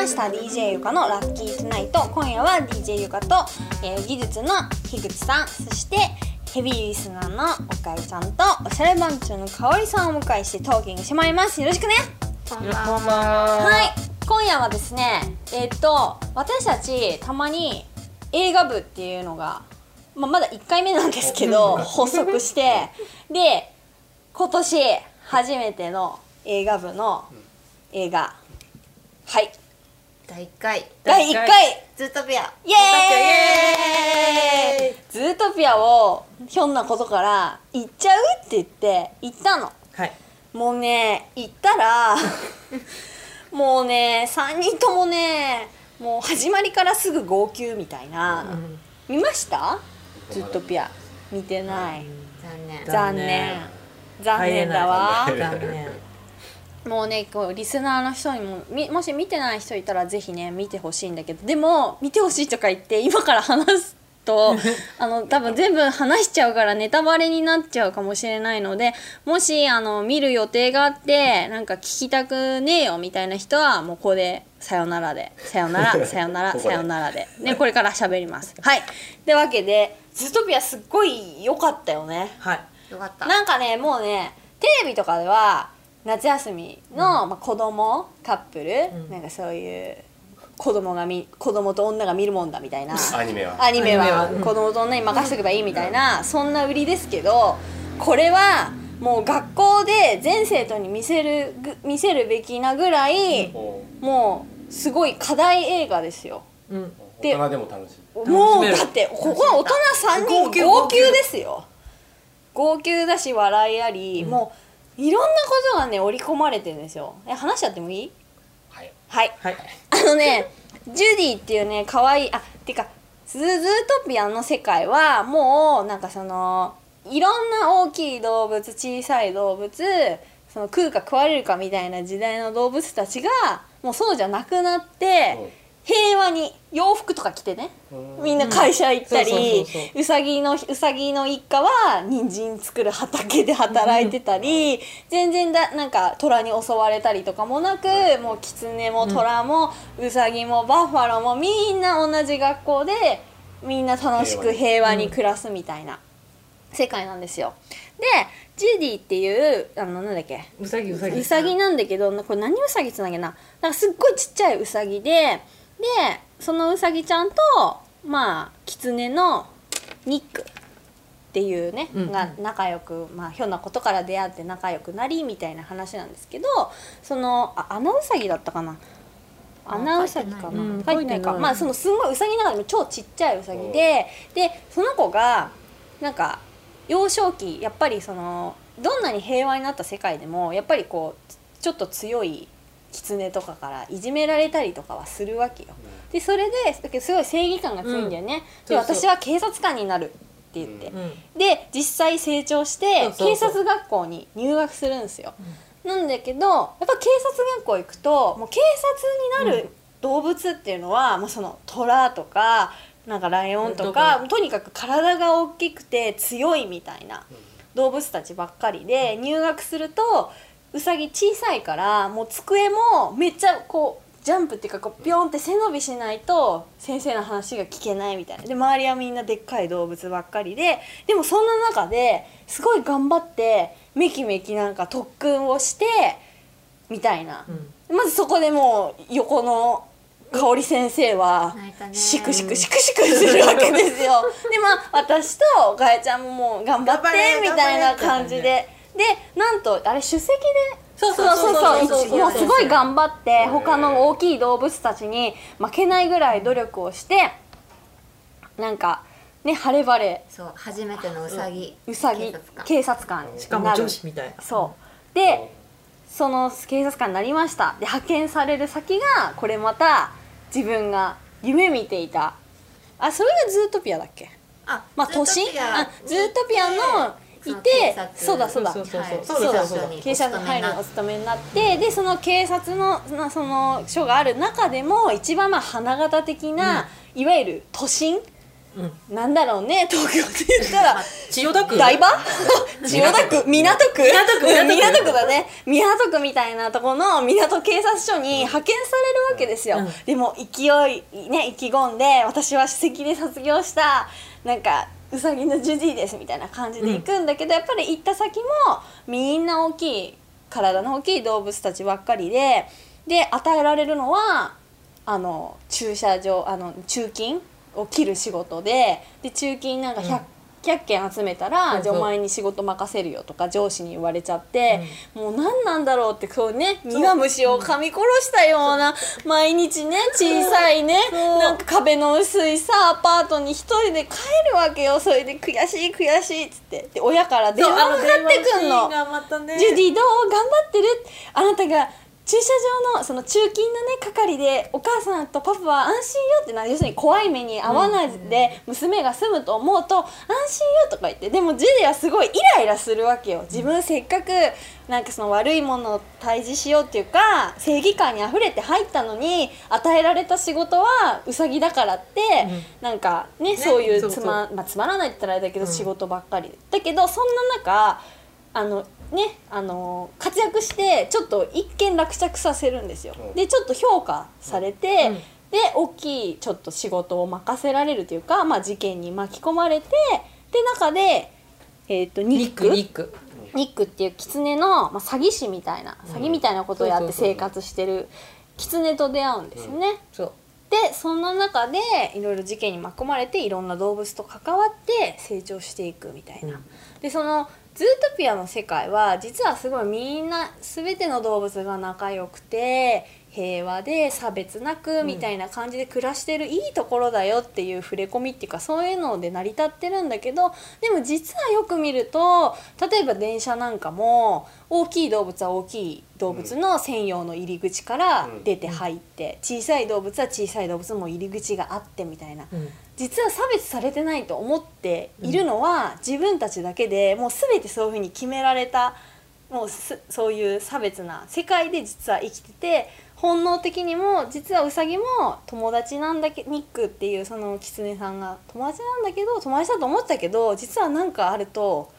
ました。DJ ゆかのラッキートゥナイト。今夜は DJ ゆかと、えー技術の樋口さん。そしてヘビーリスナーのおかえちゃんとおしゃれ番長のかおりさんをお迎えしてトーキングしてまいります。よろしくね。こんばんは。はい。今夜はですねえーっと私たちたまに映画部っていうのが、まあ、まだ1回目なんですけど発足して。で今年初めての映画部の映画。はい第1回。第1回。ズートピア。イエーイ。ズートピアをひょんなことから行っちゃうって言って行ったの。はい。もうね行ったら もうね3人ともねもう始まりからすぐ号泣みたいな、見ました？ズートピア。見てない、残念。残念。残念だわ。残念。もうねこうリスナーの人にもみもし見てない人いたらぜひね見てほしいんだけどでも見てほしいとか言って今から話すと あの多分全部話しちゃうからネタバレになっちゃうかもしれないのでもしあの見る予定があってなんか聞きたくねえよみたいな人はもうここでさよならでさよならさよならさよならで、ね、これから喋ります。はいってわけで「ズートピア」すっごい良かったよね。はい。よかったなんかねもうねテレビとかでは夏休みの、まあ、子供カップル、ん。なんかそういう子供がみ子供と女が見るもんだみたいな。アニメは。アニメは。子供と女に任せとけばいいみたいな、そんな売りですけどこれはもう学校で全生徒に見せるぐ見せるべきなぐらい、おもうすごい課題映画ですよ。うん。で大人でも楽しい。もう楽しめるだってここは大人3人号泣号泣ですよ。号泣だし笑いあり、もういろんなことがね織り込まれてるんですよ。え話しちゃってもいい？はい。はい。はい。あのねジュディっていうね可愛いあてかズズートピアの世界はもうなんかそのいろんな大きい動物小さい動物その食うか食われるかみたいな時代の動物たちがもうそうじゃなくなって、平和に洋服とか着てね。うん。みんな会社行ったり、うさぎのうさぎの一家は人参作る畑で働いてたり、全然だなんか虎に襲われたりとかもなく、もうキツネも虎もうさぎもバッファローもみんな同じ学校でみんな楽しく平和に暮らすみたいな世界なんですよ。でジュディっていうあのなんだっけ？うさぎうさぎ。うさぎなんだけどこれ何うさぎっつうんだっけな？なんかすっごいちっちゃいうさぎででそのうさぎちゃんとまあキツネのニックっていうね、うんが仲良くまあひょんなことから出会って仲良くなりみたいな話なんですけどそのあアナウサギだったかな？あアナウサギかな？書いてないか書いてないまあそのすごいうさぎの中でも超ちっちゃいうさぎででその子がなんか幼少期やっぱりそのどんなに平和になった世界でもやっぱりこうちょっと強い狐とかからいじめられたりとかはするわけよ。でそれでだけどすごい正義感が強いんだよね。で私は警察官になるって言って、うん。で実際成長して警察学校に入学するんですよ。なんだけどやっぱ警察学校行くともう警察になる動物っていうのは、もうその虎とかなんかライオンとかとにかく体が大きくて強いみたいな動物たちばっかりで入学するとうさぎ小さいからもう机もめっちゃこうジャンプっていうかこうピョンって背伸びしないと先生の話が聞けないみたいなで周りはみんなでっかい動物ばっかりででもそんな中ですごい頑張ってめきめきなんか特訓をしてみたいな、うん。まずそこでもう横の香織先生はシクシクシクシクするわけですよ。でまあ私とガヤちゃんももう頑張ってみたいな感じででなんとあれ首席でそうそうそうそうもうすごい頑張って他の大きい動物たちに負けないぐらい努力をしてなんかね晴れ晴れ。そう初めてのうさぎうさぎ警察官。しかも女子みたいな。そう。でその警察官になりました。で派遣される先がこれまた自分が夢見ていた。あそれがズートピアだっけ？あまあ都心あズートピアのいてそうだそうだ。そうそうそう。はいそうだそうだ。警察に入るお勤めになってでその警察のなその署がある中でも一番まあ花形的な、いわゆる都心？うん。なんだろうね東京って言ったら。千代田区？台場？千代田区？港区。港区？うん港区。だね。港区みたいなとこの港警察署に派遣されるわけですよ、うん。でも勢いね意気込んで私は首席で卒業したなんかうさぎのジュディですみたいな感じで行くんだけど、やっぱり行った先もみんな大きい体の大きい動物たちばっかりでで与えられるのはあの駐車場あの中金を切る仕事でで中金なんか 100,、100件集めたら、そうそう。じゃあお前に仕事任せるよとか上司に言われちゃって、もう何なんだろうってこうね苦虫を噛み殺したような毎日ね小さいねそう。なんか壁の薄いさアパートに一人で帰るわけよ。それで悔しい悔しいっつって。で親から電話がかかってくんの。ジュディどう？頑張ってる？あなたが駐車場のその中金のね係でお母さんとパパは安心よってな要するに怖い目に遭わないで娘が住むと思うと安心よとか言ってでもジュディはすごいイライラするわけよ。自分せっかくなんかその悪いものを退治しようっていうか正義感にあふれて入ったのに与えられた仕事はウサギだからって、なんかねそういうつままあ、つまらないって言ったらあれだけど、うん。仕事ばっかり。だけどそんな中あのねあの活躍してちょっと一見落着させるんですよ。うん。でちょっと評価されて、うん。で大きいちょっと仕事を任せられるというか、まあ、事件に巻き込まれてで中で、えー、とニニッッククニック。ニックっていう狐の、まあ、詐欺師みたいな詐欺みたいなことをやって生活してる狐と出会うんですよね。そう。でそんな中でいろいろ事件に巻き込まれていろんな動物と関わって成長していくみたいな。うん。でそのズートピアの世界は実はすごいみんな全ての動物が仲良くて平和で差別なくみたいな感じで暮らしてるいいところだよっていう触れ込みっていうかそういうので成り立ってるんだけどでも実はよく見ると例えば電車なんかも大きい動物は大きい動物の専用の入り口から出て入って小さい動物は小さい動物も入り口があってみたいな。うん。実は差別されてないと思っているのは、自分たちだけでもう全てそういうふうに決められたもうすそういう差別な世界で実は生きてて本能的にも実はウサギも友達なんだけニックっていうそのキツネさんが友達なんだけど友達だと思ってたけど実は何かあると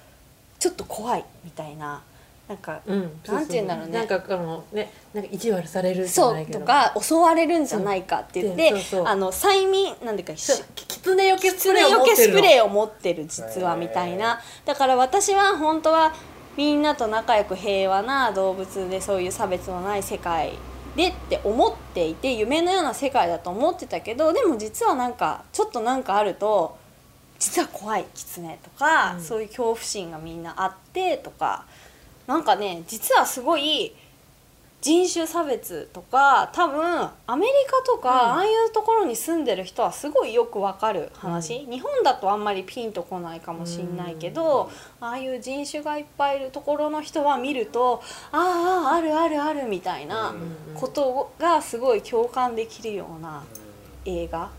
ちょっと怖いみたいななんか、うんなんて言うんだろうね。なんかあのねなんか意地悪されるじゃそないうけど。とか襲われるんじゃないかって言ってそうそうそう。あの催眠なんていうかそうキツネよけスキツプレーをネよけ持ってるの。スプレーを持ってる実はみたいな。だから私は本当はみんなと仲良く平和な動物でそういう差別のない世界でって思っていて夢のような世界だと思ってたけどでも実はなんかちょっとなんかあると実は怖いキツネとか、うん。そういう恐怖心がみんなあってとかなんかね実はすごい人種差別とか多分アメリカとか、うん。ああいうところに住んでる人はすごいよくわかる話、日本だとあんまりピンとこないかもしんないけど、ああいう人種がいっぱいいるところの人は見るとあああるあるあるみたいなうん。ことがすごい共感できるような映画。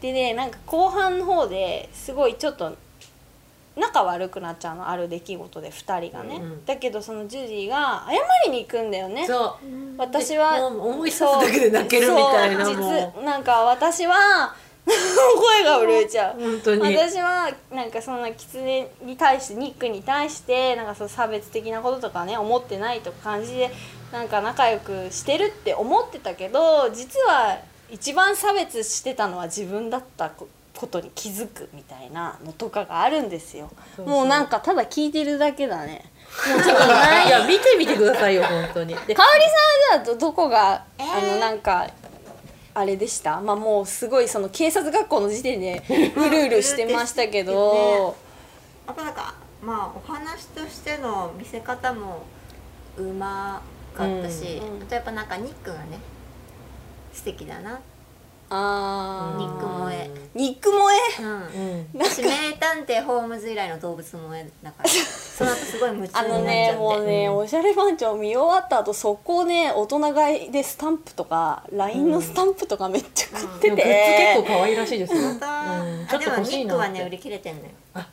でねなんか後半の方ですごいちょっと仲悪くなっちゃうのある出来事で2人がね、うんだけどそのジュディが謝りに行くんだよね。そう。私は思い出すだけで泣けるみたいなも実なんか私は 声が震えちゃう。私はなんかそんな狐に対してニックに対してなんかそう差別的なこととかね思ってないとか感じでなんか仲良くしてるって思ってたけど実は一番差別してたのは自分だったこことに気づくみたいなのとかがあるんですよ。そうそう。もうなんかただ聞いてるだけだね。もうちょっとないいや見てみてくださいよ本当に。でかおりさんはじゃあどどこが、えー？あのなんかあれでした？まあもうすごいその警察学校の時点で うるうるしてましたけど、あとなんかまあお話としての見せ方もうまかったし、うん。あとやっぱなんかニックがね素敵だなあー。ニック萌え。ニック萌え？うん。うん私名探偵ホームズ以来の動物萌えだから。その後すごい夢中あのになっちゃって。ねもうね、うん。おしゃれ番長見終わった後速攻ね大人買いでスタンプとか LINE のスタンプとかめっちゃ買ってて、でもグッズ結構可愛らしいですよ、またうん、ちょっとあでも欲しいなって。ニックはね売り切れてんのよ。あ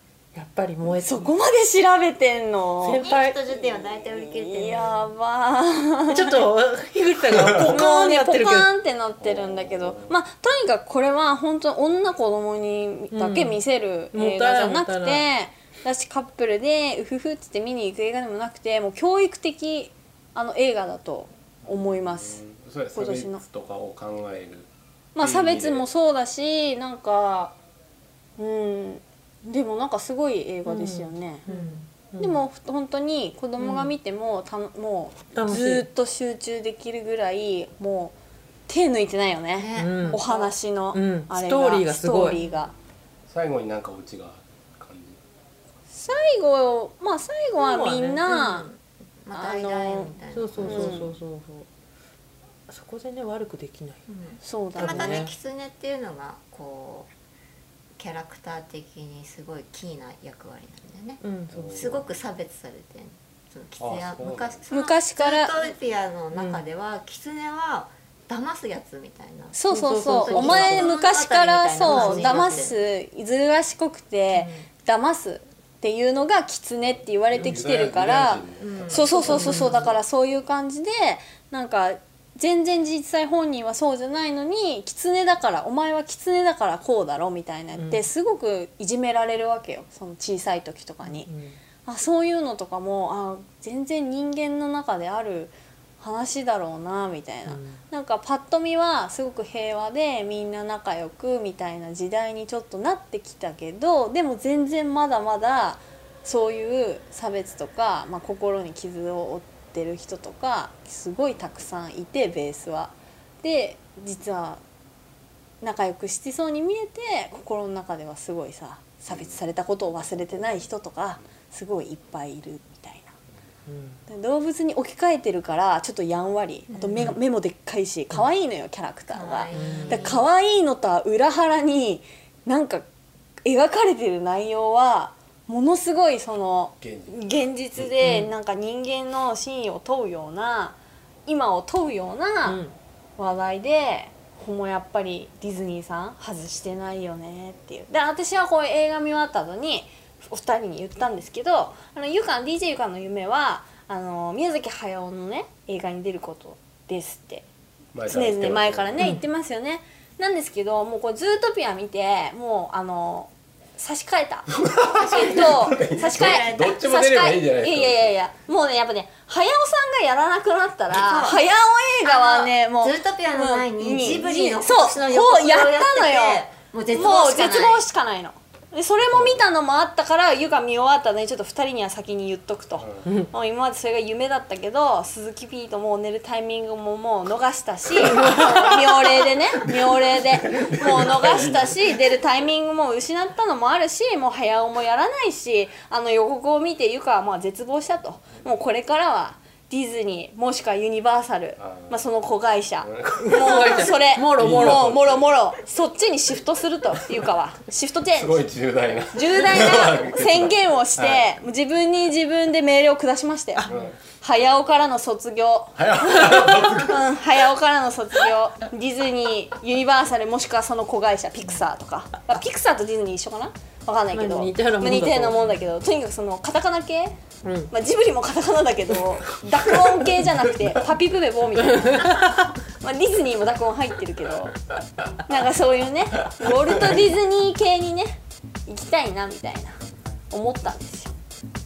ぱり燃えそこまで調べてんの？先輩。と10点は大体売り切れてるやばー。ちょっと樋口さんが ポカーンってやってるけど。ポカーンってなってるんだけど。まあとにかくこれは本当女子供にだけ見せるうん映画じゃなくてだしカップルでウフフっつって見に行く映画でもなくてもう教育的あの映画だと思います、それ差今年の。別とかを考える。まあ差別もそうだしなんかうんでもなんかすごい映画ですよね、うん。でも本当に子供が見てもたのもうずーっと集中できるぐらいもう手抜いてないよね、ねうん。お話の、うん。あれストーリーがすごい。ストーリーが。最後になんかオチが感じ最後まあ最後はみんな、また会いたいみたいな。そうそうそうそうそうそう。そこでね悪くできない。そうだでまたねね狐っていうのがこうキャラクター的にすごいキーな役割なんだよね。うんそうすごく差別されてんその狐はあそう昔その昔から。ズートピアの中では、狐は騙すやつみたいな。そうそうそう。そうそうそうお前昔からそう騙す。ずる賢くて、騙すっていうのが狐って言われてきてるから、うん。そうそうそうそうそう。だからそういう感じでなんか全然実際本人はそうじゃないのに狐だからお前は狐だからこうだろみたいなって、うん。すごくいじめられるわけよ。その小さい時とかに。うん。あそういうのとかもあ全然人間の中である話だろうなみたいな、うん。なんかパッと見はすごく平和でみんな仲良くみたいな時代にちょっとなってきたけどでも全然まだまだそういう差別とか、まあ、心に傷を負ってる人とかすごいたくさんいてベースは。で実は仲良くしてそうに見えて心の中ではすごいさ差別されたことを忘れてない人とかすごいいっぱいいるみたいな。うん動物に置き換えてるからちょっとやんわりあと目が目もでっかいし可愛いのよキャラクターが。だ可愛いのとは裏腹になんか描かれてる内容はものすごいその現現実でなんか人間の真意を問うような今を問うよううなん。話題でこもやっぱりディズニーさん外してないよねっていう。で私はこういう映画見終わった後にお二人に言ったんですけどあのゆかん DJ ゆかんの夢はあの宮崎駿のね映画に出ることですって。常々前からね、言ってますよね。なんですけどもうこれ「ズートピア」見てもうあの差し替えた。えっと差し替えどっちも出ればいいんじゃないですか。いやいやいやもうねやっぱね早尾さんがやらなくなったら早尾映画はねもうズートピアの前にうんジブリのの予告をやったのよ。もう絶望しかないのでそれも見たのもあったからゆか見終わったのにちょっと2人には先に言っとくと、うん。もう今までそれが夢だったけど鈴木 P ともう寝るタイミングももう逃したし 妙齢でね妙齢で。もう逃したし出るタイミングも失ったのもあるしもう早尾もやらないしあの予告を見てゆかはまあ絶望したと。もうこれからはディズニーもしくはユニバーサルあー。まあ、その子会社。もうそれもろもろ。もうもろもろ。そっちにシフトするというかはシフトチェンジ。すごい重大な。重大な宣言をして、はい。自分に自分で命令を下しましたよ、うん。早尾からの卒業、うん、早尾からの卒業。ディズニーユニバーサルもしくはその子会社ピクサーとか、まあ、ピクサーとディズニー一緒かな？わかんないけど、まあ似たようなもんだと。まあ似たようなもんだけどとにかくそのカタカナ系、うん。まあ、ジブリもカタカナだけど 濁音系じゃなくてパピプペボみたいな、まあ、ディズニーも濁音入ってるけどなんかそういうねウォルト・ディズニー系にね行きたいなみたいな思ったんですよ。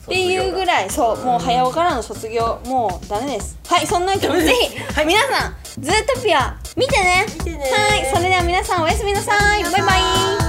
っていうぐらいそうもう早尾からの卒業もうダメです。はいそんなわけでぜひ、皆さん「ズートピア」見てね。見てね。はいそれでは皆さんおやすみなさい。バイバイ